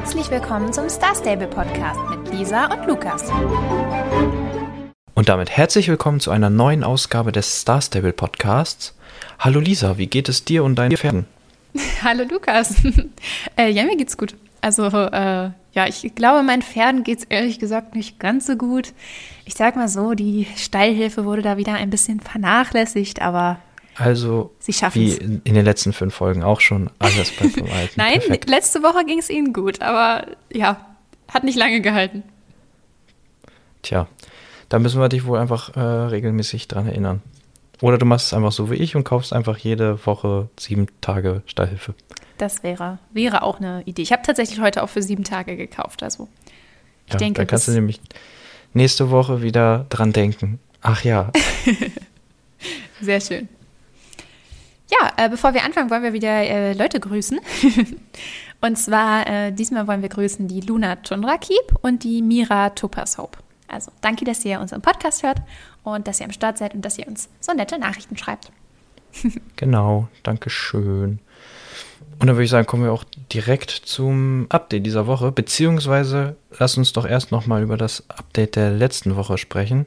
Herzlich willkommen zum Star Stable Podcast mit Lisa und Lukas. Und damit herzlich willkommen zu einer neuen Ausgabe des Star Stable Podcasts. Hallo Lisa, wie geht es dir und deinen Pferden? Hallo Lukas. äh, ja, mir geht's gut. Also, äh, ja, ich glaube, meinen Pferden geht's ehrlich gesagt nicht ganz so gut. Ich sag mal so, die Steilhilfe wurde da wieder ein bisschen vernachlässigt, aber also, Sie wie in, in den letzten fünf Folgen auch schon, alles beim Verwalten. Nein, Perfekt. letzte Woche ging es ihnen gut, aber ja, hat nicht lange gehalten. Tja, da müssen wir dich wohl einfach äh, regelmäßig dran erinnern. Oder du machst es einfach so wie ich und kaufst einfach jede Woche sieben Tage Stallhilfe. Das wäre, wäre auch eine Idee. Ich habe tatsächlich heute auch für sieben Tage gekauft. Also ich ja, denke, dann kannst du nämlich nächste Woche wieder dran denken. Ach ja, Sehr schön. Ja, äh, bevor wir anfangen, wollen wir wieder äh, Leute grüßen. und zwar, äh, diesmal wollen wir grüßen die Luna Tundra Keep und die Mira Topaz Hope. Also danke, dass ihr unseren Podcast hört und dass ihr am Start seid und dass ihr uns so nette Nachrichten schreibt. genau, Dankeschön. Und dann würde ich sagen, kommen wir auch direkt zum Update dieser Woche. Beziehungsweise lass uns doch erst nochmal über das Update der letzten Woche sprechen.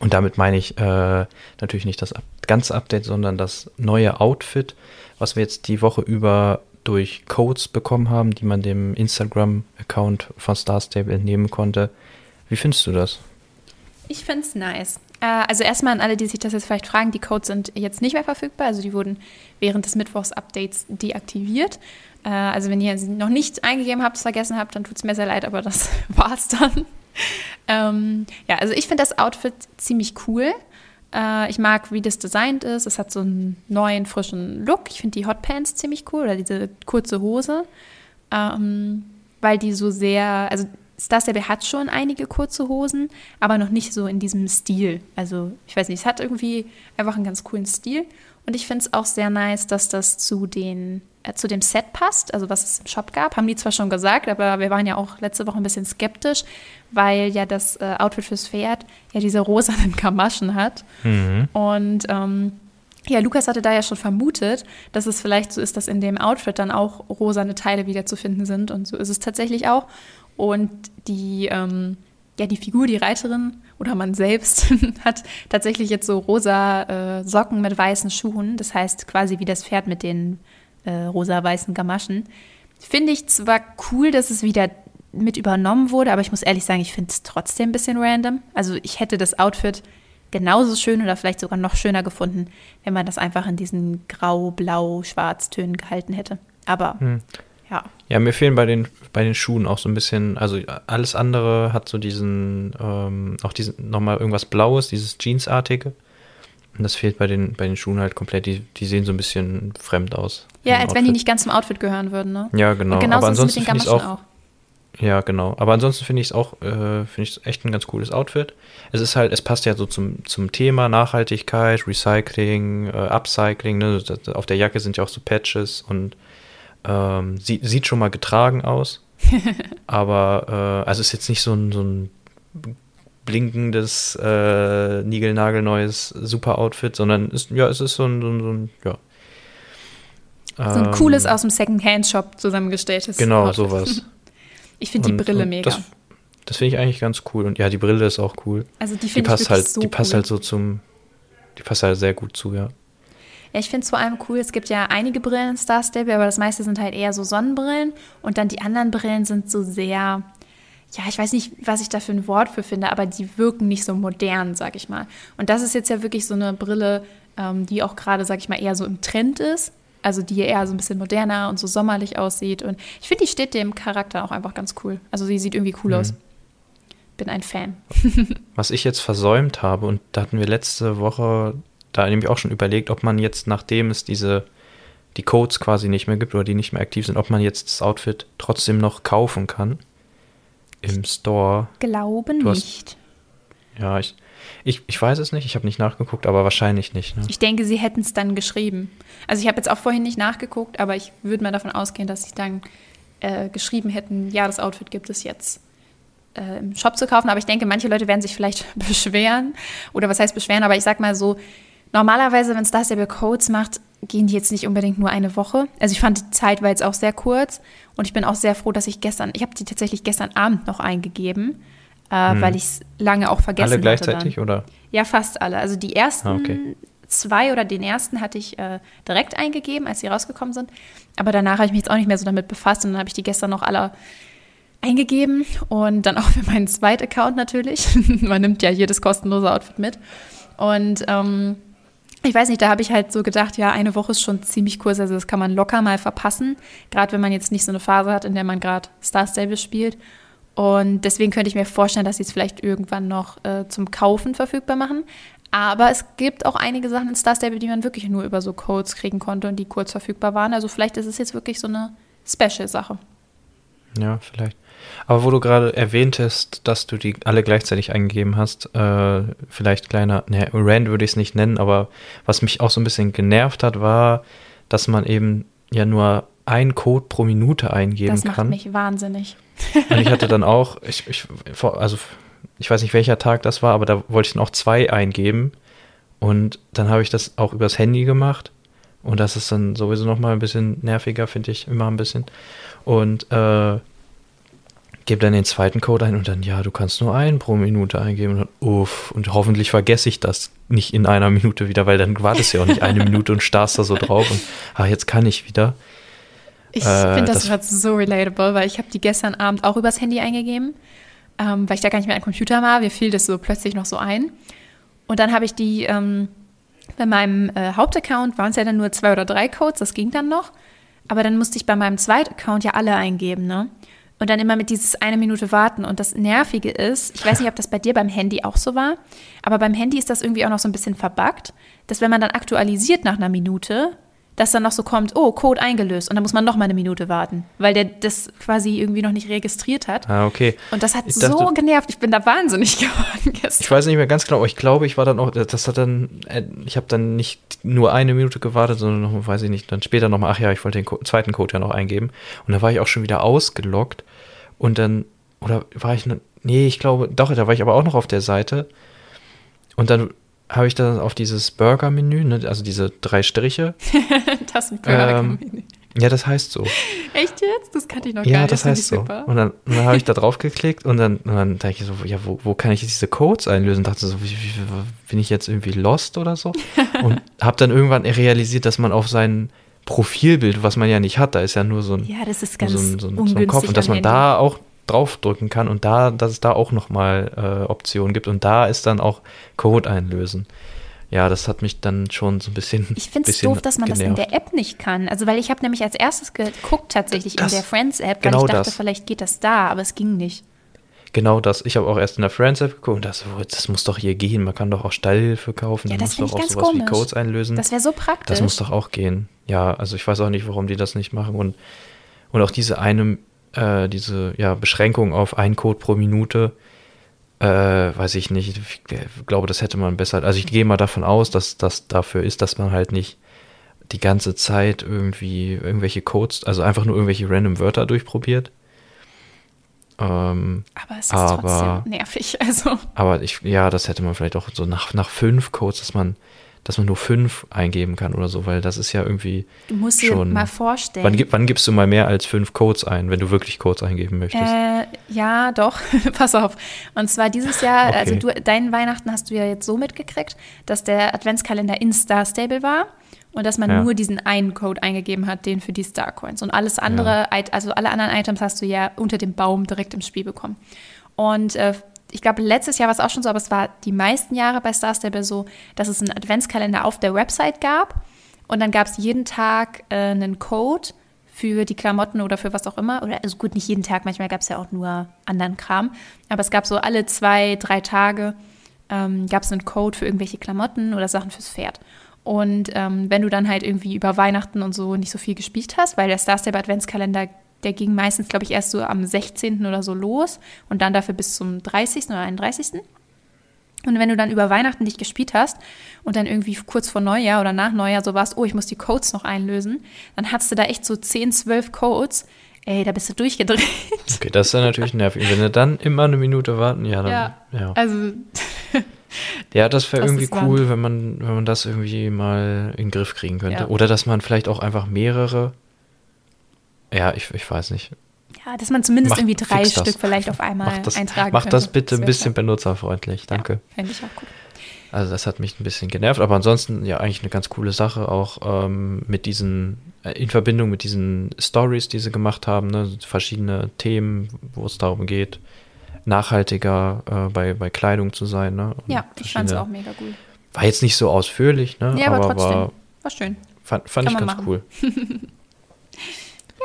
Und damit meine ich äh, natürlich nicht das ganze Update, sondern das neue Outfit, was wir jetzt die Woche über durch Codes bekommen haben, die man dem Instagram-Account von Star Stable entnehmen konnte. Wie findest du das? Ich finde es nice. Äh, also erstmal an alle, die sich das jetzt vielleicht fragen, die Codes sind jetzt nicht mehr verfügbar. Also die wurden während des Mittwochs-Updates deaktiviert. Äh, also wenn ihr sie noch nicht eingegeben habt, es vergessen habt, dann tut es mir sehr leid, aber das war's dann. Ähm, ja, also ich finde das Outfit ziemlich cool. Äh, ich mag, wie das designt ist. Es hat so einen neuen, frischen Look. Ich finde die Hotpants ziemlich cool oder diese kurze Hose. Ähm, weil die so sehr, also Star Stable hat schon einige kurze Hosen, aber noch nicht so in diesem Stil. Also ich weiß nicht, es hat irgendwie einfach einen ganz coolen Stil. Und ich finde es auch sehr nice, dass das zu, den, zu dem Set passt, also was es im Shop gab. Haben die zwar schon gesagt, aber wir waren ja auch letzte Woche ein bisschen skeptisch, weil ja das äh, Outfit fürs Pferd ja diese rosanen Gamaschen hat. Und ähm, ja, Lukas hatte da ja schon vermutet, dass es vielleicht so ist, dass in dem Outfit dann auch rosane Teile wiederzufinden sind. Und so ist es tatsächlich auch. Und die, ähm, ja, die Figur, die Reiterin oder man selbst hat tatsächlich jetzt so rosa äh, Socken mit weißen Schuhen. Das heißt quasi wie das Pferd mit den äh, rosa-weißen Gamaschen. Finde ich zwar cool, dass es wieder mit übernommen wurde, aber ich muss ehrlich sagen, ich finde es trotzdem ein bisschen random. Also ich hätte das Outfit genauso schön oder vielleicht sogar noch schöner gefunden, wenn man das einfach in diesen grau, blau, schwarz Tönen gehalten hätte. Aber ja, Ja, mir fehlen bei den, bei den Schuhen auch so ein bisschen, also alles andere hat so diesen, ähm, auch diesen, nochmal irgendwas Blaues, dieses Jeansartige. Und das fehlt bei den, bei den Schuhen halt komplett. Die, die sehen so ein bisschen fremd aus. ja als wenn die Outfit. nicht ganz zum Outfit gehören würden, ne? Ja, genau. Und genauso Aber ist es mit ansonsten den finde ich auch, auch. Ja, genau. Aber ansonsten finde ich es auch, äh, finde ich echt ein ganz cooles Outfit. Es ist halt, es passt ja so zum, zum Thema Nachhaltigkeit, Recycling, äh, Upcycling. Ne? Auf der Jacke sind ja auch so Patches und ähm, sieht, sieht schon mal getragen aus. Aber äh, also es ist jetzt nicht so ein, so ein blinkendes, äh, niegelnagelneues Super-Outfit, sondern ist, ja, es ist so ein, so ein, so ein ja. So ein Ähm, cooles aus dem Second-Hand-Shop zusammengestelltes Genau, Outfit. sowas. Ich finde die Brille mega. Das, das finde ich eigentlich ganz cool. Und ja, die Brille ist auch cool. also die finde ich passt halt, so die passt cool. halt so zum, die passt halt sehr gut zu, ja. Ja, ich finde es vor allem cool. Es gibt ja einige Brillen in Star Stable, aber das meiste sind halt eher so Sonnenbrillen. Und dann die anderen Brillen sind so sehr, ja, ich weiß nicht, was ich da für ein Wort für finde, aber die wirken nicht so modern, sag ich mal. Und das ist jetzt ja wirklich so eine Brille, ähm, die auch gerade, sag ich mal, eher so im Trend ist. Also die eher so ein bisschen moderner und so sommerlich aussieht. Und ich finde, die steht dem Charakter auch einfach ganz cool. Also die sieht irgendwie cool aus. Bin ein Fan. Was ich jetzt versäumt habe, und da hatten wir letzte Woche da nämlich auch schon überlegt, ob man jetzt, nachdem es diese, die Codes quasi nicht mehr gibt oder die nicht mehr aktiv sind, ob man jetzt das Outfit trotzdem noch kaufen kann im Store. Glaube Du hast- nicht. Ja, ich, ich, ich weiß es nicht, ich habe nicht nachgeguckt, aber wahrscheinlich nicht. Ne? Ich denke, sie hätten es dann geschrieben. Also ich habe jetzt auch vorhin nicht nachgeguckt, aber ich würde mal davon ausgehen, dass sie dann äh, geschrieben hätten, ja, das Outfit gibt es jetzt äh, im Shop zu kaufen. Aber ich denke, manche Leute werden sich vielleicht beschweren. Oder was heißt beschweren? Aber ich sag mal so, normalerweise, wenn Star Stable Codes macht, gehen die jetzt nicht unbedingt nur eine Woche. Also ich fand die Zeit war jetzt auch sehr kurz und ich bin auch sehr froh, dass ich gestern, ich habe die tatsächlich gestern Abend noch eingegeben, äh, hm. weil ich es lange auch vergessen habe. Alle gleichzeitig oder? Ja, fast alle. Also die ersten ah, okay. zwei oder den ersten hatte ich äh, direkt eingegeben, als sie rausgekommen sind. Aber danach habe ich mich jetzt auch nicht mehr so damit befasst und dann habe ich die gestern noch alle eingegeben und dann auch für meinen zweiten Account natürlich. Man nimmt ja jedes kostenlose Outfit mit. Und ähm, ich weiß nicht, da habe ich halt so gedacht, ja, eine Woche ist schon ziemlich kurz, also das kann man locker mal verpassen, gerade wenn man jetzt nicht so eine Phase hat, in der man gerade Star Stable spielt. Und deswegen könnte ich mir vorstellen, dass sie es vielleicht irgendwann noch äh, zum Kaufen verfügbar machen. Aber es gibt auch einige Sachen in Star Stable, die man wirklich nur über so Codes kriegen konnte und die kurz verfügbar waren. Also vielleicht ist es jetzt wirklich so eine Special-Sache. Ja, vielleicht. Aber wo du gerade erwähntest, dass du die alle gleichzeitig eingegeben hast, äh, vielleicht kleiner, ne, Rand würde ich es nicht nennen, aber was mich auch so ein bisschen genervt hat, war, dass man eben ja nur einen Code pro Minute eingeben kann. Das macht mich wahnsinnig. Und ich hatte dann auch, ich, ich, also ich weiß nicht welcher Tag das war, aber da wollte ich dann auch zwei eingeben. Und dann habe ich das auch übers Handy gemacht. Und das ist dann sowieso nochmal ein bisschen nerviger, finde ich immer ein bisschen. Und äh, gebe dann den zweiten Code ein und dann, ja, du kannst nur einen pro Minute eingeben. Und, dann, uff, und hoffentlich vergesse ich das nicht in einer Minute wieder, weil dann wartest du ja auch nicht eine Minute und starrst da so drauf und, ah, jetzt kann ich wieder. Ich äh, finde das, das so relatable, weil ich habe die gestern Abend auch übers Handy eingegeben, ähm, weil ich da gar nicht mehr am Computer war. Mir fiel das so plötzlich noch so ein. Und dann habe ich die, ähm, bei meinem äh, Hauptaccount waren es ja dann nur zwei oder drei Codes, das ging dann noch. Aber dann musste ich bei meinem zweiten Account ja alle eingeben, ne? Und dann immer mit dieses eine Minute warten. Und das Nervige ist, ich weiß nicht, ob das bei dir beim Handy auch so war, aber beim Handy ist das irgendwie auch noch so ein bisschen verbuggt, dass wenn man dann aktualisiert nach einer Minute, dass dann noch so kommt, oh, Code eingelöst und dann muss man noch mal eine Minute warten, weil der das quasi irgendwie noch nicht registriert hat. Ah, okay. Und das hat dachte, so genervt, ich bin da wahnsinnig geworden gestern. Ich weiß nicht mehr ganz genau, aber ich glaube, ich war dann auch, das hat dann, äh, ich habe dann nicht nur eine Minute gewartet, sondern noch, weiß ich nicht, dann später noch mal, ach ja, ich wollte den Co zweiten Code ja noch eingeben und da war ich auch schon wieder ausgeloggt und dann, oder war ich, nee, ich glaube, doch, da war ich aber auch noch auf der Seite und dann habe ich dann auf dieses Burger-Menü, ne, also diese drei Striche. das Burger-Menü. Ähm, ja, das heißt so. Echt jetzt? Das kannte ich noch ja, gar nicht. Ja, das heißt so. Super. Und dann, dann habe ich da drauf geklickt und dann, und dann denke ich so, ja, wo, wo kann ich jetzt diese Codes einlösen? Dachte so, wie, wie, bin ich jetzt irgendwie lost oder so? und habe dann irgendwann realisiert, dass man auf sein Profilbild, was man ja nicht hat, da ist ja nur so ein, ja, das ist ganz so ein, so ein, so ein Kopf und dass man da auch draufdrücken kann und da, dass es da auch nochmal äh, Optionen gibt und da ist dann auch Code einlösen. Ja, das hat mich dann schon so ein bisschen. Ich finde es doof, dass man genervt. das in der App nicht kann. Also, weil ich habe nämlich als erstes geguckt, tatsächlich das, in der Friends-App, weil genau ich dachte, das. vielleicht geht das da, aber es ging nicht. Genau das. Ich habe auch erst in der Friends-App geguckt und das, das muss doch hier gehen. Man kann doch auch Stallhilfe kaufen. Ja, das muss doch auch sowas komisch. wie Codes einlösen. Das wäre so praktisch. Das muss doch auch gehen. Ja, also ich weiß auch nicht, warum die das nicht machen. Und, und auch diese eine äh, diese ja, Beschränkung auf ein Code pro Minute, äh, weiß ich nicht. Ich glaube, das hätte man besser. Also ich gehe mal davon aus, dass das dafür ist, dass man halt nicht die ganze Zeit irgendwie irgendwelche Codes, also einfach nur irgendwelche random Wörter durchprobiert. Ähm, aber es ist aber, trotzdem nervig, also. Aber ich, ja, das hätte man vielleicht auch so nach, nach fünf Codes, dass man dass man nur fünf eingeben kann oder so, weil das ist ja irgendwie. Du musst dir mal vorstellen. Wann, wann, gibst du mal mehr als fünf Codes ein, wenn du wirklich Codes eingeben möchtest? Äh, ja, doch. Pass auf. Und zwar dieses Jahr, okay. also du, deinen Weihnachten hast du ja jetzt so mitgekriegt, dass der Adventskalender in Star Stable war und dass man ja. nur diesen einen Code eingegeben hat, den für die Star Coins. Und alles andere, ja. also alle anderen Items hast du ja unter dem Baum direkt im Spiel bekommen. Und äh, ich glaube, letztes Jahr war es auch schon so, aber es war die meisten Jahre bei Star Stable so, dass es einen Adventskalender auf der Website gab und dann gab es jeden Tag äh, einen Code für die Klamotten oder für was auch immer. Oder also gut, nicht jeden Tag, manchmal gab es ja auch nur anderen Kram. Aber es gab so alle zwei, drei Tage ähm, gab es einen Code für irgendwelche Klamotten oder Sachen fürs Pferd. Und ähm, wenn du dann halt irgendwie über Weihnachten und so nicht so viel gespielt hast, weil der Star Stable Adventskalender der ging meistens, glaube ich, erst so am 16. oder so los und dann dafür bis zum 30. oder 31. Und wenn du dann über Weihnachten dich gespielt hast und dann irgendwie kurz vor Neujahr oder nach Neujahr so warst, oh, ich muss die Codes noch einlösen, dann hattest du da echt so 10, 12 Codes. Ey, da bist du durchgedreht. Okay, das ist ja natürlich nervig. Wenn du dann immer eine Minute warten, ja, dann. Ja, ja. also. Ja, das wäre irgendwie cool, wenn man, wenn man das irgendwie mal in den Griff kriegen könnte. Ja. Oder dass man vielleicht auch einfach mehrere. Ja, ich, ich weiß nicht. Ja, dass man zumindest Macht- irgendwie drei fix das. Stück vielleicht auf einmal Mach das, eintragen mach das bitte ein wär bisschen toll. benutzerfreundlich. Danke. Ja, Fände ich auch gut. Also das hat mich ein bisschen genervt, aber ansonsten ja eigentlich eine ganz coole Sache, auch ähm, mit diesen, äh, in Verbindung mit diesen Stories, die sie gemacht haben, ne? verschiedene Themen, wo es darum geht, nachhaltiger äh, bei, bei Kleidung zu sein. Ne? Und Ja, ich fand es auch mega cool. War jetzt nicht so ausführlich, ne? Ja, aber aber, trotzdem. war, War schön. fand, fand ich ganz man cool.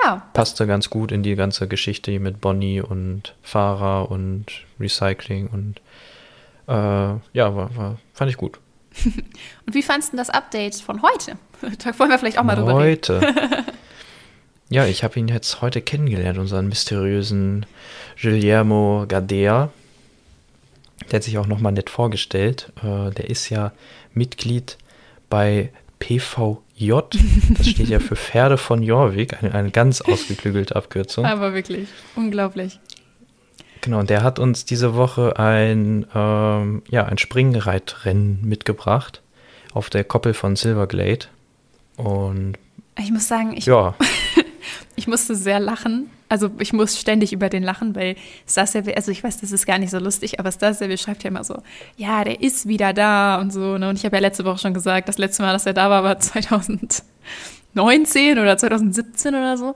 Ja, Passte ganz gut in die ganze Geschichte hier mit Bonnie und Fahrer und Recycling und äh, ja, war, war, fand ich gut. und wie fandst du das Update von heute? Da wollen wir vielleicht auch mal drüber reden. Heute. ja, ich habe ihn jetzt heute kennengelernt, unseren mysteriösen Guillermo Gadea. Der hat sich auch nochmal nett vorgestellt. Äh, der ist ja Mitglied bei PVJ. Das steht ja für Pferde von Jorvik, eine, eine ganz ausgeklügelte Abkürzung. Aber wirklich, unglaublich. Genau, und der hat uns diese Woche ein, ähm, ja, ein Springreitrennen mitgebracht auf der Koppel von Silverglade. Und Ich muss sagen, ich, ja, ich musste sehr lachen. Also ich muss ständig über den lachen, weil Stasja, also ich weiß, das ist gar nicht so lustig, aber Stasja schreibt ja immer so, ja, der ist wieder da und so. Ne? Und ich habe ja letzte Woche schon gesagt, das letzte Mal, dass er da war, war 2019 oder 2017 oder so.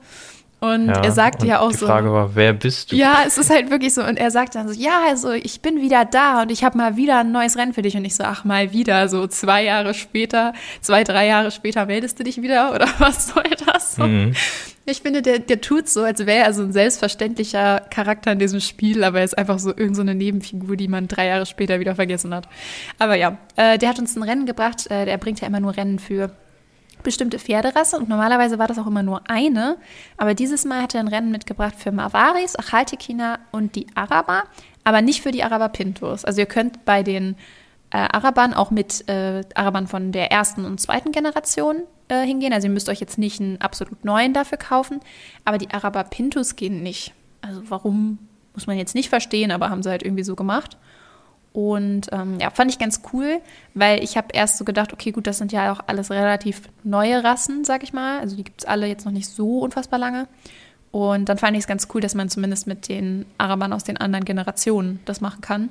Und ja, er sagte ja auch die so. Frage war, wer bist du? Ja, es ist halt wirklich so. Und er sagt dann so, ja, also ich bin wieder da und ich habe mal wieder ein neues Rennen für dich. Und ich so, ach, mal wieder, so zwei Jahre später, zwei, drei Jahre später meldest du dich wieder oder was soll das? So? Mhm. Ich finde, der, der tut so, als wäre er so ein selbstverständlicher Charakter in diesem Spiel, aber er ist einfach so irgendeine so eine Nebenfigur, die man drei Jahre später wieder vergessen hat. Aber ja, äh, der hat uns ein Rennen gebracht. Äh, der bringt ja immer nur Rennen für bestimmte Pferderasse und normalerweise war das auch immer nur eine. Aber dieses Mal hat er ein Rennen mitgebracht für Marvaris, Achaltekina und die Araber, aber nicht für die Araber Pintos. Also ihr könnt bei den äh, Arabern auch mit äh, Arabern von der ersten und zweiten Generation äh, hingehen. Also ihr müsst euch jetzt nicht einen absolut neuen dafür kaufen, aber die Araber Pintos gehen nicht. Also warum, muss man jetzt nicht verstehen, aber haben sie halt irgendwie so gemacht. Und ähm, ja, fand ich ganz cool, weil ich habe erst so gedacht, okay, gut, das sind ja auch alles relativ neue Rassen, sag ich mal. Also die gibt es alle jetzt noch nicht so unfassbar lange. Und dann fand ich es ganz cool, dass man zumindest mit den Arabern aus den anderen Generationen das machen kann.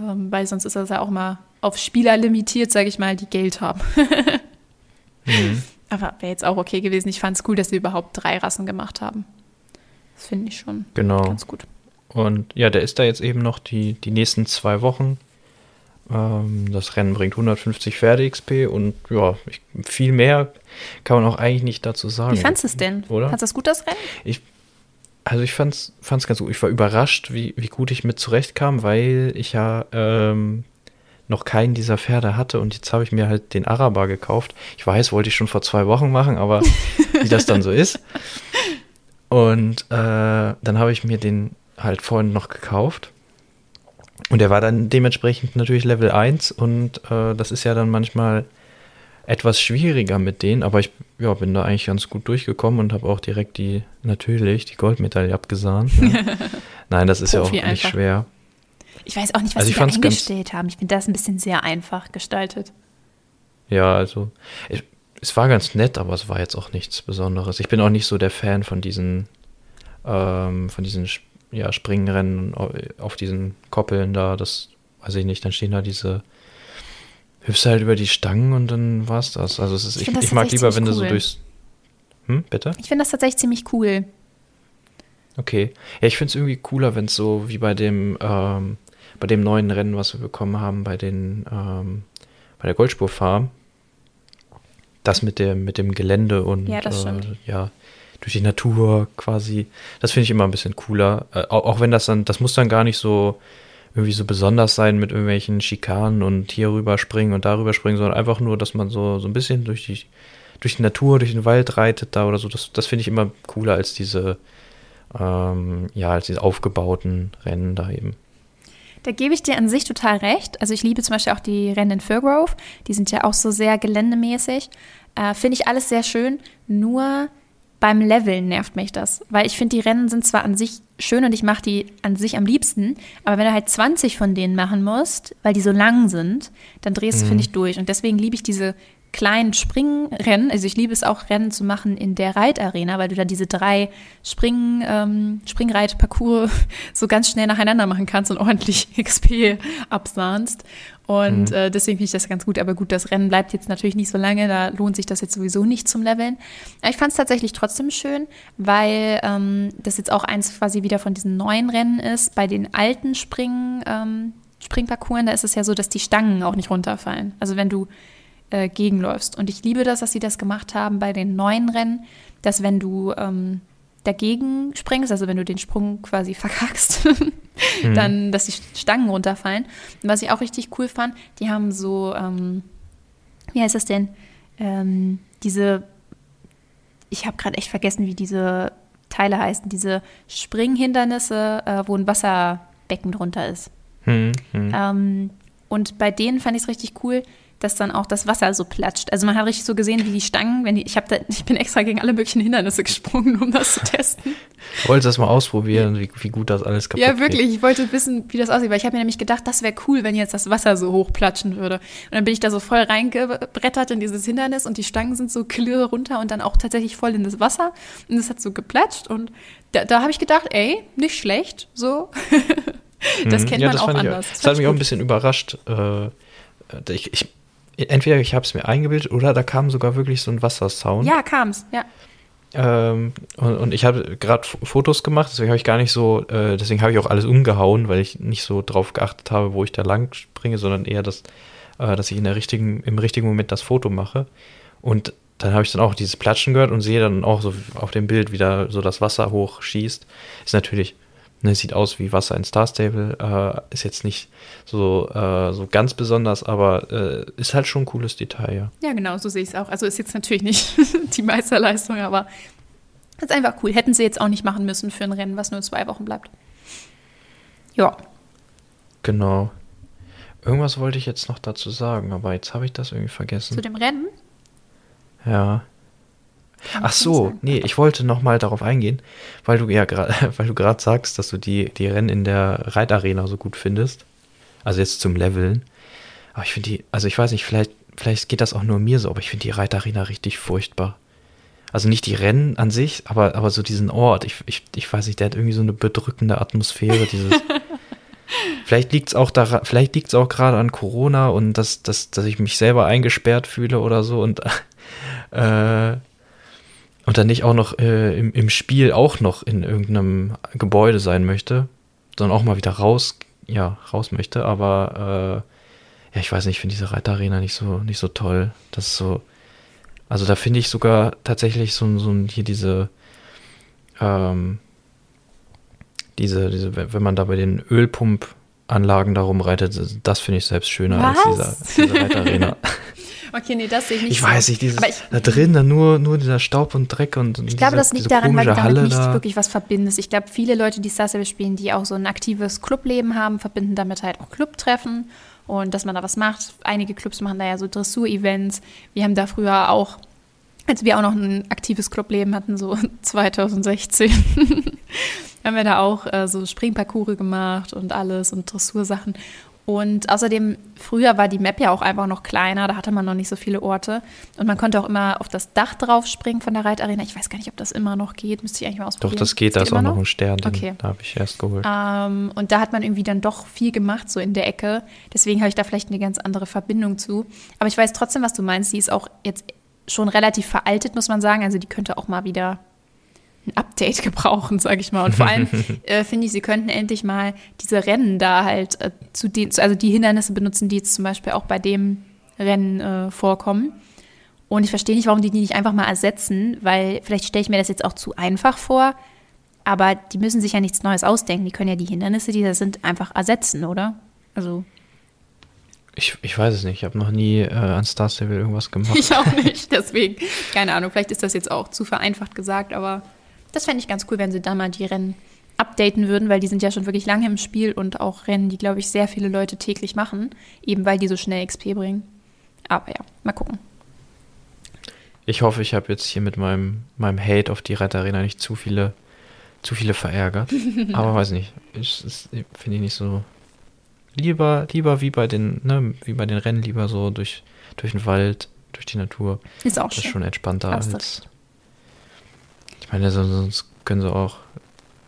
Ähm, weil sonst ist das ja auch mal auf Spieler limitiert, sag ich mal, die Geld haben. Mhm. Aber wäre jetzt auch okay gewesen. Ich fand es cool, dass sie überhaupt drei Rassen gemacht haben. Das finde ich schon Genau. ganz gut. Und ja, der ist da jetzt eben noch die, die nächsten zwei Wochen. Ähm, das Rennen bringt 150 Pferde XP und ja, ich, viel mehr kann man auch eigentlich nicht dazu sagen. Wie fandest du es denn? Oder? Fandest du es gut, das Rennen? Also ich fand's, fand's ganz gut. Ich war überrascht, wie, wie gut ich mit zurechtkam, weil ich ja ähm, noch keinen dieser Pferde hatte und jetzt habe ich mir halt den Araber gekauft. Ich weiß, wollte ich schon vor zwei Wochen machen, aber wie das dann so ist. Und äh, dann habe ich mir den halt vorhin noch gekauft. Und der war dann dementsprechend natürlich Level 1 und äh, das ist ja dann manchmal etwas schwieriger mit denen, aber ich ja, bin da eigentlich ganz gut durchgekommen und habe auch direkt die, natürlich, die Goldmedaille abgesahnt. Ne? Nein, das ist ja auch nicht einfach. schwer. Ich weiß auch nicht, was Also sie da eingestellt haben. Ich finde das ein bisschen sehr einfach gestaltet. Ja, also ich, es war ganz nett, aber es war jetzt auch nichts Besonderes. Ich bin auch nicht so der Fan von diesen, ähm, von diesen Sp- ja, Springrennen au- auf diesen Koppeln da. Das weiß ich nicht. Dann stehen da diese hüpfst halt über die Stangen und dann war's das. Also es ist, Ich ich, ich mag lieber, wenn du ziemlich so cool. durchs. Hm, bitte? Ich finde das tatsächlich ziemlich cool. Okay. Ja, ich finde es irgendwie cooler, wenn es so wie bei dem, ähm, bei dem neuen Rennen, was wir bekommen haben, bei den, ähm, bei der Goldspurfarm, das mit dem, mit dem Gelände und Ja, das äh, ja, durch die Natur quasi, das finde ich immer ein bisschen cooler. Äh, auch, wenn das dann, das muss dann gar nicht so irgendwie so besonders sein mit irgendwelchen Schikanen und hier rüber springen und darüber springen, sondern einfach nur, dass man so, so ein bisschen durch die, durch die Natur, durch den Wald reitet da oder so. Das, das finde ich immer cooler als diese, ähm, ja, als diese aufgebauten Rennen da eben. Da gebe ich dir an sich total recht. Also ich liebe zum Beispiel auch die Rennen in Firgrove. Die sind ja auch so sehr geländemäßig. Äh, Finde ich alles sehr schön. Nur beim Leveln nervt mich das, weil ich finde, die Rennen sind zwar an sich schön und ich mache die an sich am liebsten, aber wenn du halt 20 von denen machen musst, weil die so lang sind, dann drehst du, Mhm. finde ich, durch. Und deswegen liebe ich diese kleinen Springrennen. Also ich liebe es auch, Rennen zu machen in der Reitarena, weil du da diese drei Spring, ähm, Springreit-Parcours so ganz schnell nacheinander machen kannst und ordentlich XP absahnst. Und äh, deswegen finde ich das ganz gut. Aber gut, das Rennen bleibt jetzt natürlich nicht so lange, da lohnt sich das jetzt sowieso nicht zum Leveln. Aber ich fand es tatsächlich trotzdem schön, weil ähm, das jetzt auch eins quasi wieder von diesen neuen Rennen ist. Bei den alten Spring, ähm, Springparcours, da ist es ja so, dass die Stangen auch nicht runterfallen. Also wenn du äh, gegenläufst. Und ich liebe das, dass sie das gemacht haben bei den neuen Rennen, dass wenn du ähm, dagegen springst, also wenn du den Sprung quasi verkackst, dann, dass die Stangen runterfallen. Und was ich auch richtig cool fand, die haben so, ähm, wie heißt das denn, ähm, diese, ich habe gerade echt vergessen, wie diese Teile heißen, diese Springhindernisse, äh, wo ein Wasserbecken drunter ist. Hm, hm. Ähm, und bei denen fand ich es richtig cool, dass dann auch das Wasser so platscht. Also man hat richtig so gesehen, wie die Stangen, wenn die, ich habe da, ich bin extra gegen alle möglichen Hindernisse gesprungen, um das zu testen. Ich wollte das mal ausprobieren, wie, wie gut das alles kaputt Ja, wirklich. Ich wollte wissen, wie das aussieht, weil ich habe mir nämlich gedacht, das wäre cool, wenn jetzt das Wasser so hoch platschen würde. Und dann bin ich da so voll reingebrettert in dieses Hindernis und die Stangen sind so klirre runter und dann auch tatsächlich voll in das Wasser. Und es hat so geplatscht und da, da habe ich gedacht, ey, nicht schlecht, so. das Mhm. kennt ja, man das auch anders. Das, fand hat ich mich auch ein gut. bisschen überrascht. Äh, ich, ich, entweder ich habe es mir eingebildet oder da kam sogar wirklich so ein Wassersound. Ja, kam's, ja. Ähm, und, und ich habe gerade Fotos gemacht, deswegen habe ich gar nicht so, äh, deswegen habe ich auch alles umgehauen, weil ich nicht so drauf geachtet habe, wo ich da lang springe, sondern eher, dass, äh, dass ich in der richtigen, im richtigen Moment das Foto mache. Und dann habe ich dann auch dieses Platschen gehört und sehe dann auch so auf dem Bild, wie da so das Wasser hochschießt. Ist natürlich, ne, sieht aus wie Wasser in Star Stable, äh, ist jetzt nicht so, äh, so ganz besonders, aber äh, ist halt schon ein cooles Detail, ja. Ja, genau, so sehe ich es auch. Also ist jetzt natürlich nicht die Meisterleistung, aber ist einfach cool. Hätten sie jetzt auch nicht machen müssen für ein Rennen, was nur zwei Wochen bleibt. Ja, Genau. Irgendwas wollte ich jetzt noch dazu sagen, aber jetzt habe ich das irgendwie vergessen. zu dem Rennen. Ja. Ach so, nee, ich wollte noch mal darauf eingehen, weil du ja gerade, weil du gerade sagst, dass du die, die Rennen in der Reitarena so gut findest. Also jetzt zum Leveln. Aber ich finde die, also ich weiß nicht, vielleicht, vielleicht geht das auch nur mir so, aber ich finde die Reitarena richtig furchtbar. Also nicht die Rennen an sich, aber, aber so diesen Ort. Ich, ich, ich weiß nicht, der hat irgendwie so eine bedrückende Atmosphäre, dieses. vielleicht liegt es auch daran, vielleicht liegt es auch gerade an Corona und dass, dass, dass ich mich selber eingesperrt fühle oder so und äh, und dann nicht auch noch äh, im, im Spiel auch noch in irgendeinem Gebäude sein möchte, sondern auch mal wieder raus, ja, raus möchte, aber äh, ja, ich weiß nicht, ich finde diese Reitarena nicht so, nicht so toll. Das ist so, also da finde ich sogar tatsächlich so, ein- so ein- hier diese, ähm, diese, diese, wenn man da bei den Ölpumpanlagen da rumreitet, das finde ich selbst schöner Was? als diese, diese Reitarena. Okay, nee, das sehe ich nicht. Ich so. weiß nicht, dieses, ich, da drin dann nur, nur dieser Staub und Dreck und ich glaube, diese, das liegt daran, weil du damit Halle nicht da. wirklich was verbindest. Ich glaube, viele Leute, die Star Stable spielen, die auch so ein aktives Clubleben haben, verbinden damit halt auch Clubtreffen und dass man da was macht. Einige Clubs machen da ja so Dressur-Events. Wir haben da früher auch, als wir auch noch ein aktives Clubleben hatten, so 2016, haben wir da auch äh, so Springparcours gemacht und alles und Dressursachen. Und außerdem, früher war die Map ja auch einfach noch kleiner, da hatte man noch nicht so viele Orte. Und man konnte auch immer auf das Dach drauf springen von der Reitarena. Ich weiß gar nicht, ob das immer noch geht, müsste ich eigentlich mal Doch, ausprobieren. das geht, da ist auch noch ein Stern, den Okay. da habe ich erst geholt. ähm, und da hat man irgendwie dann doch viel gemacht, so in der Ecke. Deswegen habe ich da vielleicht eine ganz andere Verbindung zu. Aber ich weiß trotzdem, was du meinst. Die ist auch jetzt schon relativ veraltet, muss man sagen. Also die könnte auch mal wieder ein Update gebrauchen, sage ich mal. Und vor allem äh, finde ich, sie könnten endlich mal diese Rennen da halt äh, zu den, also die Hindernisse benutzen, die jetzt zum Beispiel auch bei dem Rennen äh, vorkommen. Und ich verstehe nicht, warum die die nicht einfach mal ersetzen, weil vielleicht stelle ich mir das jetzt auch zu einfach vor. Aber die müssen sich ja nichts Neues ausdenken. Die können ja die Hindernisse, die da sind, einfach ersetzen, oder? Also, Ich, ich weiß es nicht, ich habe noch nie äh, an Star Stable irgendwas gemacht. ich auch nicht. Deswegen, keine Ahnung, vielleicht ist das jetzt auch zu vereinfacht gesagt, aber das fände ich ganz cool, wenn sie da mal die Rennen updaten würden, weil die sind ja schon wirklich lange im Spiel und auch Rennen, die, glaube ich, sehr viele Leute täglich machen, eben weil die so schnell XP bringen. Aber ja, mal gucken. Ich hoffe, ich habe jetzt hier mit meinem, meinem Hate auf die Rettarena nicht zu viele, zu viele verärgert. Aber weiß nicht. Finde ich nicht so. Lieber, lieber wie bei den, ne, wie bei den Rennen, lieber so durch, durch den Wald, durch die Natur. Ist auch das schön. ist schon entspannter als. Ich meine, sonst können sie auch.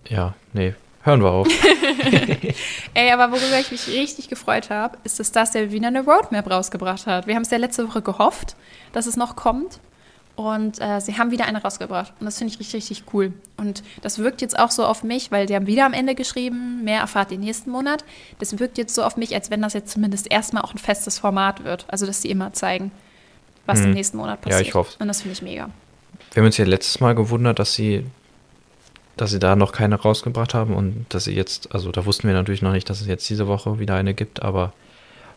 Ja, nee. Hören wir auf. Ey, aber worüber ich mich richtig gefreut habe, ist, dass das der wieder eine Roadmap rausgebracht hat. Wir haben es ja letzte Woche gehofft, dass es noch kommt. Und äh, sie haben wieder eine rausgebracht. Und das finde ich richtig, richtig cool. Und das wirkt jetzt auch so auf mich, weil die haben wieder am Ende geschrieben, mehr erfahrt ihr nächsten Monat. Das wirkt jetzt so auf mich, als wenn das jetzt zumindest erstmal auch ein festes Format wird. Also, dass sie immer zeigen, was Hm. im nächsten Monat Ja, passiert. ich hoffe. Und das finde ich mega. Wir haben uns ja letztes Mal gewundert, dass sie, dass sie da noch keine rausgebracht haben und dass sie jetzt, also da wussten wir natürlich noch nicht, dass es jetzt diese Woche wieder eine gibt, aber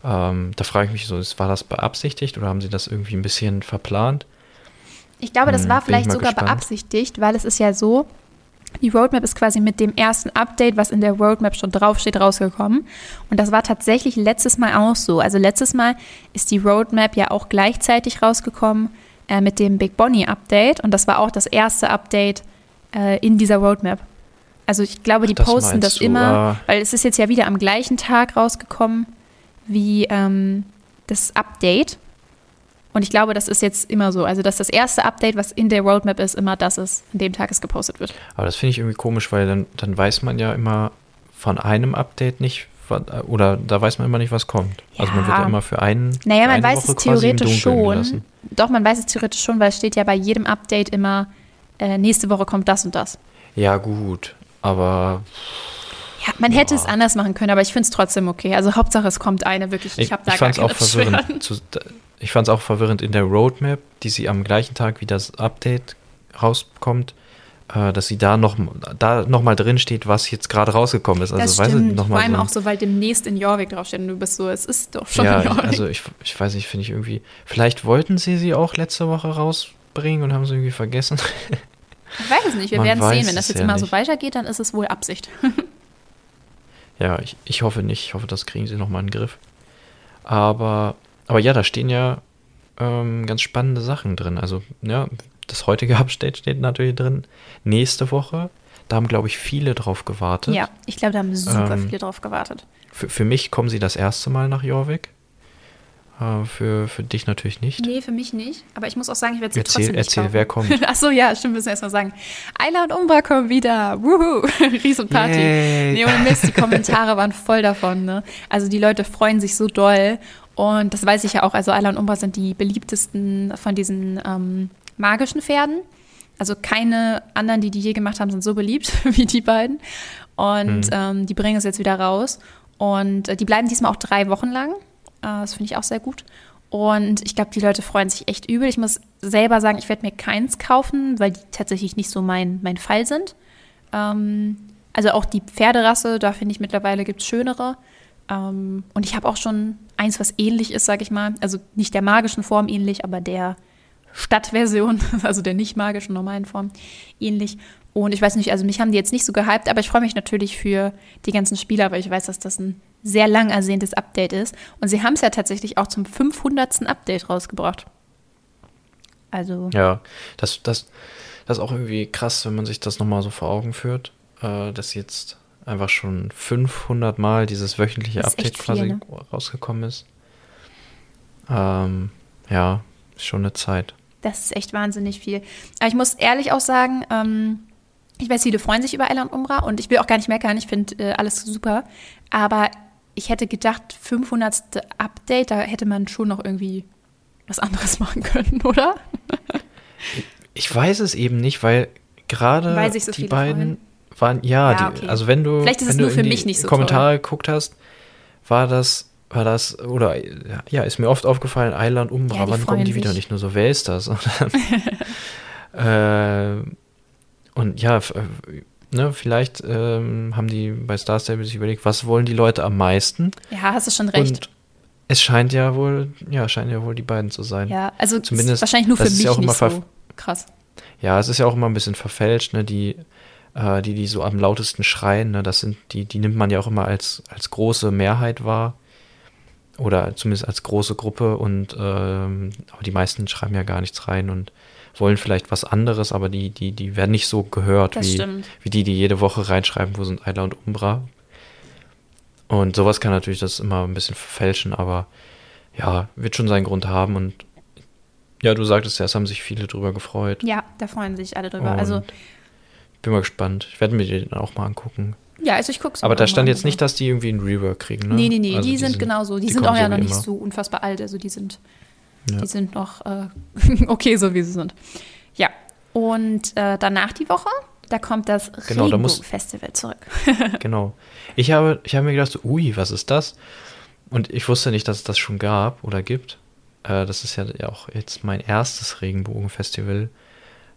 ähm, da frage ich mich so, war das beabsichtigt oder haben sie das irgendwie ein bisschen verplant? Ich glaube, das Hm, war vielleicht sogar gespannt. beabsichtigt, weil es ist ja so, die Roadmap ist quasi mit dem ersten Update, was in der Roadmap schon draufsteht, rausgekommen. Und das war tatsächlich letztes Mal auch so. Also letztes Mal ist die Roadmap ja auch gleichzeitig rausgekommen äh, mit dem Big Bonnie Update. Und das war auch das erste Update äh, in dieser Roadmap. Also ich glaube, die das posten das du, immer, ah. weil es ist jetzt ja wieder am gleichen Tag rausgekommen wie ähm, das Update. Und ich glaube, das ist jetzt immer so. Also, dass das erste Update, was in der Roadmap ist, immer das ist, an dem Tag es gepostet wird. Aber das finde ich irgendwie komisch, weil dann, dann weiß man ja immer von einem Update nicht, oder da weiß man immer nicht, was kommt. Also man wird ja Ja. immer für einen. Naja, man weiß Woche es theoretisch schon. gelassen. Doch, man weiß es theoretisch schon, weil es steht ja bei jedem Update immer, äh, nächste Woche kommt das und das. Ja, gut. Aber Ja, man hätte Ja. es anders machen können, aber ich finde es trotzdem okay. Also Hauptsache es kommt eine, wirklich. Ich, ich, habe da ich gar fand es auch keine Beschwerden. verwirrend. Zu, ich fand es auch verwirrend in der Roadmap, die sie am gleichen Tag wie das Update rauskommt, dass sie da noch, da noch mal drin steht, was jetzt gerade rausgekommen ist. Also, das weißt du, noch Vor mal allem so auch so, weil demnächst in Jorvik draufsteht und du bist so, es ist doch schon ja, in Jorvik. also ich, ich weiß nicht, finde ich irgendwie. Vielleicht wollten sie sie auch letzte Woche rausbringen und haben sie irgendwie vergessen. ich weiß es nicht, wir man werden sehen. Wenn das jetzt ja immer so nicht. weitergeht, dann ist es wohl Absicht. Ja, ich, ich hoffe nicht. Ich hoffe, das kriegen sie nochmal in den Griff. Aber, aber ja, da stehen ja ähm, ganz spannende Sachen drin. Also, ja, das heutige Update steht natürlich drin. Nächste Woche, da haben, glaube ich, viele drauf gewartet. Ja, ich glaube, da haben super Ähm, viele drauf gewartet. Für, für mich kommen sie das erste Mal nach Jorvik. Äh, für, für dich natürlich nicht. Nee, für mich nicht. Aber ich muss auch sagen, ich werde sie Erzähl, trotzdem nicht erzähl kaufen. wer kommt. Ach so, ja, stimmt, müssen wir erstmal sagen. Ayla und Umbra kommen wieder. Wuhu, Riesenparty. Yay. Nee, ohne Mist, die Kommentare waren voll davon. Ne? Also die Leute freuen sich so doll. Und das weiß ich ja auch. Also Ayla und Umbra sind die beliebtesten von diesen ähm, magischen Pferden. Also keine anderen, die die je gemacht haben, sind so beliebt wie die beiden. Und ähm, die bringen es jetzt wieder raus. Und äh, die bleiben diesmal auch drei Wochen lang. Äh, das finde ich auch sehr gut. Und ich glaube, die Leute freuen sich echt übel. Ich muss selber sagen, ich werde mir keins kaufen, weil die tatsächlich nicht so mein, mein Fall sind. Ähm, also auch die Pferderasse, da finde ich mittlerweile gibt es schönere. Ähm, und ich habe auch schon eins, was ähnlich ist, sage ich mal. Also nicht der magischen Form ähnlich, aber der Stadtversion, also der nicht magischen normalen Form ähnlich. Und ich weiß nicht, also mich haben die jetzt nicht so gehypt, aber ich freue mich natürlich für die ganzen Spieler, weil ich weiß, dass das ein sehr lang ersehntes Update ist. Und sie haben es ja tatsächlich auch zum 500. Update rausgebracht. Also, Ja, das, das, das ist auch irgendwie krass, wenn man sich das nochmal so vor Augen führt, äh, dass jetzt einfach schon 500 Mal dieses wöchentliche Update quasi ne? rausgekommen ist. Ähm, ja, ist schon eine Zeit. Das ist echt wahnsinnig viel. Aber ich muss ehrlich auch sagen, ähm, ich weiß, viele freuen sich über Ella und Umbra und ich will auch gar nicht meckern, ich finde äh, alles super. Aber ich hätte gedacht, 500. Update, da hätte man schon noch irgendwie was anderes machen können, oder? Ich weiß es eben nicht, weil gerade so die beiden waren, ja, Ja, die, okay. also wenn du, Vielleicht ist es nur für mich nicht so Kommentare geguckt hast, war das, war das, oder ja, ist mir oft aufgefallen, Island Umbra, Ja, wann kommen die freuen wieder? sich. Nicht nur so, wer ist das? Äh, und ja, äh, ne, vielleicht ähm, haben die bei Star Stable sich überlegt, was wollen die Leute am meisten? Ja, hast du schon recht. Und es scheint ja wohl, ja, scheinen ja wohl die beiden zu sein. ja, also zumindest- wahrscheinlich nur für mich ja auch immer nicht so krass. Ja, es ist ja auch immer ein bisschen verfälscht, ne? Die, äh, die, die so am lautesten schreien, ne? Das sind, die, die nimmt man ja auch immer als, als große Mehrheit wahr. Oder zumindest als große Gruppe und ähm, aber die meisten schreiben ja gar nichts rein und wollen vielleicht was anderes, aber die, die, die werden nicht so gehört wie, wie die, die jede Woche reinschreiben, wo sind Ayla und Umbra. Und sowas kann natürlich das immer ein bisschen verfälschen, aber ja, wird schon seinen Grund haben und ja, du sagtest ja, es haben sich viele drüber gefreut. Ja, da freuen sich alle drüber. Also und also bin mal gespannt. Ich werde mir den auch mal angucken. Ja, also ich gucke es Aber da stand jetzt nicht, dass die irgendwie ein Rework kriegen, ne? Nee, nee, nee, also die, die, sind, sind genauso. Die, die sind auch ja noch nicht so unfassbar alt. Also die sind, ja. die sind noch äh, okay, so wie sie sind. Ja, und äh, danach die Woche, da kommt das genau, Regenbogen-Festival zurück. genau. Ich habe, ich habe mir gedacht, ui, was ist das? Und ich wusste nicht, dass es das schon gab oder gibt. Äh, das ist ja auch jetzt mein erstes Regenbogen-Festival.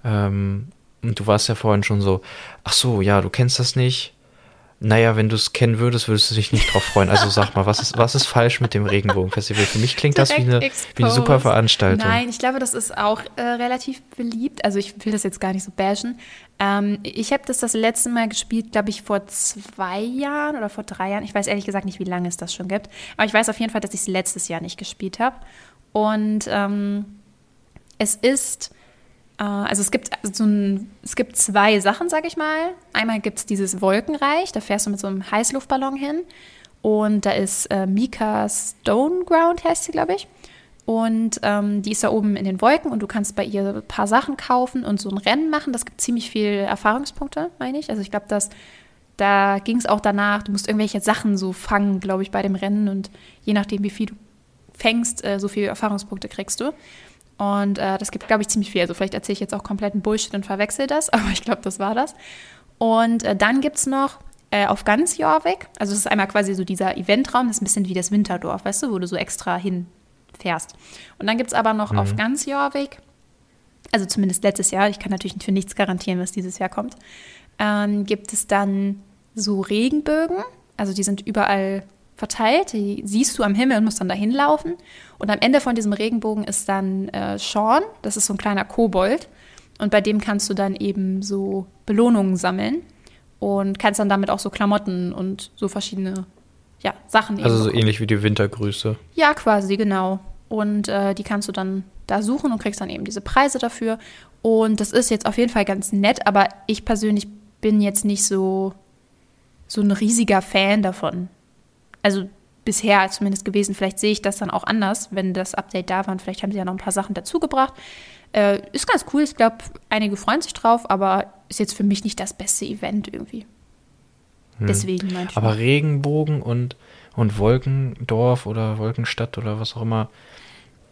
Ähm, und du warst ja vorhin schon so, ach so, ja, du kennst das nicht. Naja, wenn du es kennen würdest, würdest du dich nicht drauf freuen. Also sag mal, was ist, was ist falsch mit dem Regenbogenfestival? Für mich klingt das wie eine, wie eine super Veranstaltung. Nein, ich glaube, das ist auch äh, relativ beliebt. Also ich will das jetzt gar nicht so bashen. Ähm, ich habe das das letzte Mal gespielt, glaube ich, vor zwei Jahren oder vor drei Jahren. Ich weiß ehrlich gesagt nicht, wie lange es das schon gibt. Aber ich weiß auf jeden Fall, dass ich es letztes Jahr nicht gespielt habe. Und ähm, es ist also es gibt so ein, es gibt zwei Sachen, sag ich mal. Einmal gibt es dieses Wolkenreich, da fährst du mit so einem Heißluftballon hin. Und da ist äh, Mika Stoneground, heißt sie, glaube ich. Und ähm, die ist da oben in den Wolken und du kannst bei ihr ein paar Sachen kaufen und so ein Rennen machen. Das gibt ziemlich viele Erfahrungspunkte, meine ich. Also ich glaube, dass da ging es auch danach, du musst irgendwelche Sachen so fangen, glaube ich, bei dem Rennen und je nachdem, wie viel du fängst, äh, so viele Erfahrungspunkte kriegst du. Und äh, das gibt, glaube ich, ziemlich viel. Also vielleicht erzähle ich jetzt auch kompletten Bullshit und verwechsel das, aber ich glaube, das war das. Und äh, dann gibt es noch äh, auf ganz Jorvik, also es ist einmal quasi so dieser Eventraum, das ist ein bisschen wie das Winterdorf, weißt du, wo du so extra hinfährst. Und dann gibt es aber noch mhm. auf ganz Jorvik, also zumindest letztes Jahr, ich kann natürlich für nichts garantieren, was dieses Jahr kommt, ähm, gibt es dann so Regenbögen, also die sind überall verteilt. Die siehst du am Himmel und musst dann dahin laufen. Und am Ende von diesem Regenbogen ist dann äh, Sean, das ist so ein kleiner Kobold. Und bei dem kannst du dann eben so Belohnungen sammeln und kannst dann damit auch so Klamotten und so verschiedene ja, Sachen. Also so ähnlich wie die Wintergrüße. Ja, quasi, genau. Und äh, die kannst du dann da suchen und kriegst dann eben diese Preise dafür. Und das ist jetzt auf jeden Fall ganz nett, aber ich persönlich bin jetzt nicht so, so ein riesiger Fan davon also bisher zumindest gewesen. Vielleicht sehe ich das dann auch anders, wenn das Update da war. Und vielleicht haben sie ja noch ein paar Sachen dazugebracht. Äh, ist ganz cool. Ich glaube, einige freuen sich drauf, aber ist jetzt für mich nicht das beste Event irgendwie. Hm. Deswegen manchmal. Aber Regenbogen und, und Wolkendorf oder Wolkenstadt oder was auch immer,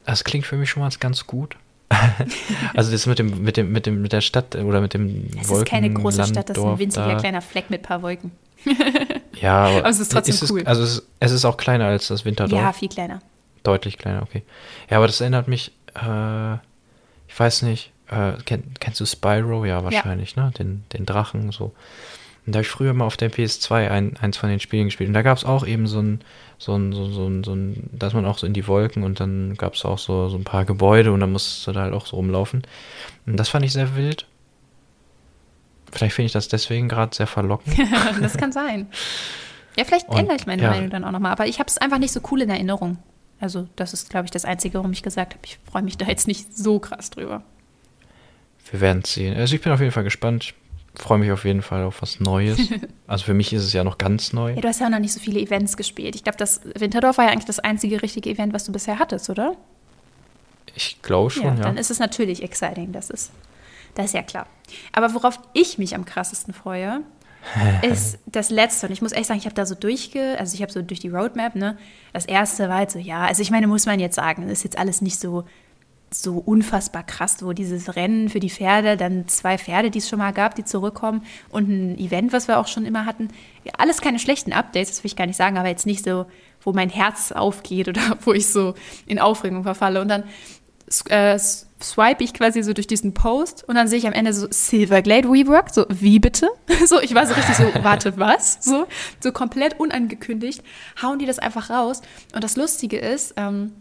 das klingt für mich schon mal ganz gut. also das mit dem, mit dem, mit dem, mit der Stadt oder mit dem Es ist keine große Stadt, das ist ein winziger da. kleiner Fleck mit ein paar Wolken. ja, aber, aber, es ist trotzdem ist cool. Es, also es ist, es ist, auch kleiner als das Winterdorf. Ja, viel kleiner. Deutlich kleiner, okay. Ja, aber das erinnert mich, äh, ich weiß nicht, äh, kenn, kennst du Spyro? Ja, wahrscheinlich, ja. ne? Den, den Drachen, so. Und da habe ich früher mal auf der PS2 ein, eins von den Spielen gespielt. Und da gab es auch eben so ein, so ein, so, so, ein, so ein, da ist man auch so in die Wolken und dann gab es auch so, so ein paar Gebäude und dann musste du da halt auch so rumlaufen. Und das fand ich sehr wild. Vielleicht finde ich das deswegen gerade sehr verlockend. das kann sein. Ja, vielleicht und, ändere ich meine ja. Meinung dann auch nochmal. Aber ich habe es einfach nicht so cool in Erinnerung. Also, das ist, glaube ich, das Einzige, warum ich gesagt habe, ich freue mich da jetzt nicht so krass drüber. Wir werden es sehen. Also, ich bin auf jeden Fall gespannt. Ich freue mich auf jeden Fall auf was Neues. also, für mich ist es ja noch ganz neu. Ja, du hast ja auch noch nicht so viele Events gespielt. Ich glaube, das Winterdorf war ja eigentlich das einzige richtige Event, was du bisher hattest, oder? Ich glaube schon, ja, ja. Dann ist es natürlich exciting. Das ist das ist ja klar. Aber worauf ich mich am krassesten freue, ist das letzte. Und ich muss echt sagen, ich habe da so durchge, also ich habe so durch die Roadmap, ne, das erste war halt so, ja, also ich meine, muss man jetzt sagen, das ist jetzt alles nicht so, so unfassbar krass, wo dieses Rennen für die Pferde, dann zwei Pferde, die es schon mal gab, die zurückkommen und ein Event, was wir auch schon immer hatten. Ja, alles keine schlechten Updates, das will ich gar nicht sagen, aber jetzt nicht so, wo mein Herz aufgeht oder wo ich so in Aufregung verfalle. Und dann äh, swipe ich quasi so durch diesen Post und dann sehe ich am Ende so Silverglade Rework, so wie bitte? So, ich war so richtig so, warte, was? So, so komplett unangekündigt, hauen die das einfach raus. Und das Lustige ist, ähm,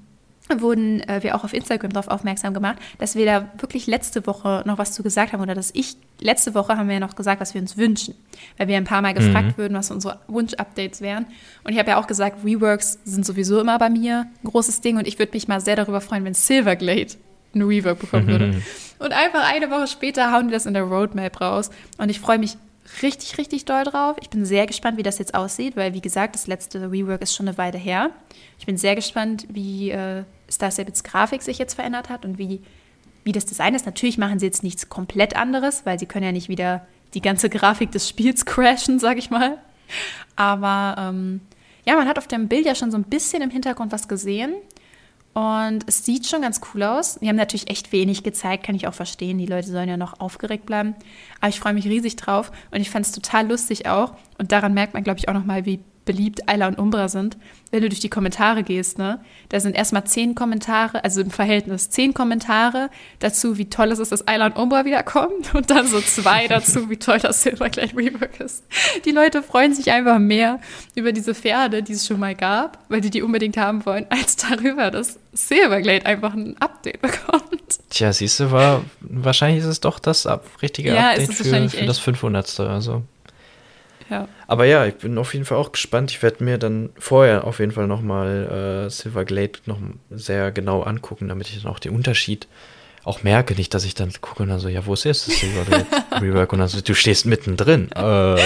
wurden äh, wir auch auf Instagram darauf aufmerksam gemacht, dass wir da wirklich letzte Woche noch was zu gesagt haben oder dass ich, letzte Woche haben wir ja noch gesagt, was wir uns wünschen, weil wir ein paar Mal gefragt mhm. würden, was unsere Wunsch-Updates wären. Und ich habe ja auch gesagt, Reworks sind sowieso immer bei mir ein großes Ding und ich würde mich mal sehr darüber freuen, wenn Silverglade ein Rework bekommen würde. Mhm. Und einfach eine Woche später hauen die das in der Roadmap raus und ich freue mich richtig, richtig doll drauf. Ich bin sehr gespannt, wie das jetzt aussieht, weil, wie gesagt, das letzte Rework ist schon eine Weile her. Ich bin sehr gespannt, wie äh, Star Sabbats Grafik sich jetzt verändert hat und wie, wie das Design ist. Natürlich machen sie jetzt nichts komplett anderes, weil sie können ja nicht wieder die ganze Grafik des Spiels crashen, sag ich mal. Aber ähm, ja, man hat auf dem Bild ja schon so ein bisschen im Hintergrund was gesehen. Und es sieht schon ganz cool aus. Die haben natürlich echt wenig gezeigt, kann ich auch verstehen. Die Leute sollen ja noch aufgeregt bleiben. Aber ich freue mich riesig drauf und ich fand es total lustig auch. Und daran merkt man, glaube ich, auch nochmal, wie beliebt Ayla und Umbra sind, wenn du durch die Kommentare gehst, ne? Da sind erstmal zehn Kommentare, also im Verhältnis zehn Kommentare dazu, wie toll es ist, dass Ayla und Umbra wiederkommen und dann so zwei dazu, wie toll das Silverglade Rework ist. Die Leute freuen sich einfach mehr über diese Pferde, die es schon mal gab, weil die die unbedingt haben wollen, als darüber, dass Silverglade einfach ein Update bekommt. Tja, siehst du, war, wahrscheinlich ist es doch das richtige ja, Update für, für das 500. Also ja. Aber ja, ich bin auf jeden Fall auch gespannt. Ich werde mir dann vorher auf jeden Fall nochmal äh, Silverglade noch sehr genau angucken, damit ich dann auch den Unterschied auch merke. Nicht, dass ich dann gucke und dann so, ja, wo ist jetzt das Silverglade Rework? Und dann so, du stehst mittendrin. Äh.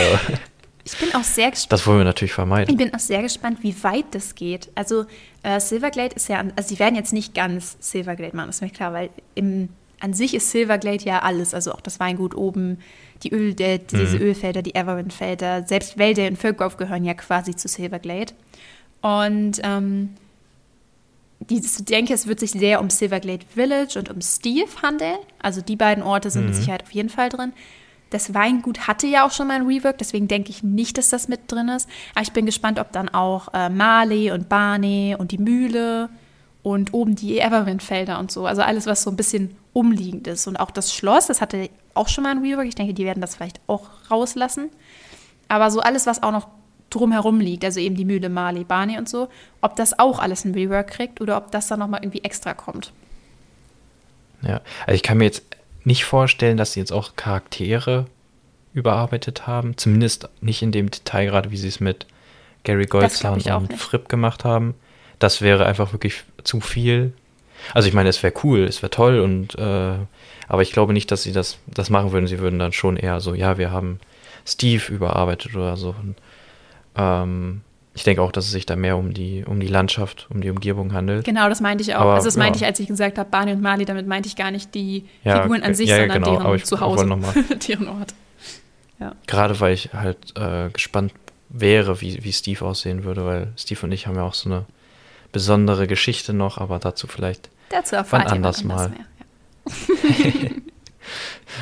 Ich bin auch sehr gespannt. Das wollen wir natürlich vermeiden. Ich bin auch sehr gespannt, wie weit das geht. Also äh, Silverglade ist ja, also sie werden jetzt nicht ganz Silverglade machen, ist mir klar, weil im, an sich ist Silverglade ja alles, also auch das Weingut oben, die Öl, der, diese mhm. Ölfelder, die Everwind-Felder, selbst Wälder in Völkov gehören ja quasi zu Silverglade. Und ähm, die, ich denke, es wird sich sehr um Silverglade Village und um Steve handeln. Also die beiden Orte sind mhm. mit Sicherheit auf jeden Fall drin. Das Weingut hatte ja auch schon mal ein Rework, deswegen denke ich nicht, dass das mit drin ist. Aber ich bin gespannt, ob dann auch äh, Marley und Barney und die Mühle und oben die Everwind-Felder und so. Also alles, was so ein bisschen umliegend ist. Und auch das Schloss, das hatte auch schon mal ein Rework. Ich denke, die werden das vielleicht auch rauslassen. Aber so alles, was auch noch drumherum liegt, also eben die Mühle Mali, Barney und so, ob das auch alles ein Rework kriegt oder ob das dann nochmal irgendwie extra kommt. Ja, also ich kann mir jetzt nicht vorstellen, dass sie jetzt auch Charaktere überarbeitet haben. Zumindest nicht in dem Detail, gerade wie sie es mit Gary Goldzahn und. Fripp gemacht haben. Das wäre einfach wirklich zu viel. Also ich meine, es wäre cool, es wäre toll und äh, aber ich glaube nicht, dass sie das, das machen würden. Sie würden dann schon eher so, ja, wir haben Steve überarbeitet oder so. Und, ähm, ich denke auch, dass es sich da mehr um die, um die Landschaft, um die Umgebung handelt. Genau, das meinte ich auch. Aber, also das meinte ja. ich, als ich gesagt habe, Barney und Marley, damit meinte ich gar nicht die ja, Figuren an sich, ja, sondern genau, deren Zuhause, deren Ort. Gerade weil ich halt äh, gespannt wäre, wie, wie Steve aussehen würde, weil Steve und ich haben ja auch so eine besondere Geschichte noch, aber dazu vielleicht dazu wann anders mal. Mehr.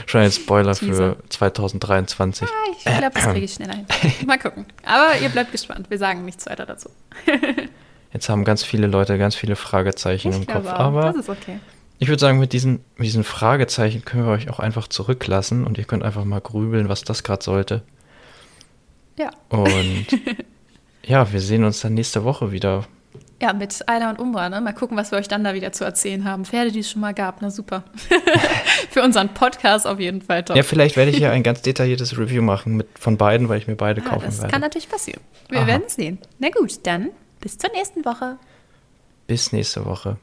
Schon ein Spoiler Teaser. für 2023. Ah, ich glaube, das kriege ich schneller hin. Mal gucken. Aber ihr bleibt gespannt. Wir sagen nichts weiter dazu. Jetzt haben ganz viele Leute ganz viele Fragezeichen ich im Kopf. Auch. Aber das ist okay. Ich würde sagen, mit diesen, mit diesen Fragezeichen können wir euch auch einfach zurücklassen und ihr könnt einfach mal grübeln, was das gerade sollte. Ja. Und ja, wir sehen uns dann nächste Woche wieder. Ja, mit Ayla und Umbra, ne? Mal gucken, was wir euch dann da wieder zu erzählen haben. Pferde, die es schon mal gab, na super. Für unseren Podcast auf jeden Fall top. Ja, vielleicht werde ich ja ein ganz detailliertes Review machen mit, von beiden, weil ich mir beide ja, kaufen das werde. Das kann natürlich passieren. Wir Aha. werden sehen. Na gut, dann bis zur nächsten Woche. Bis nächste Woche.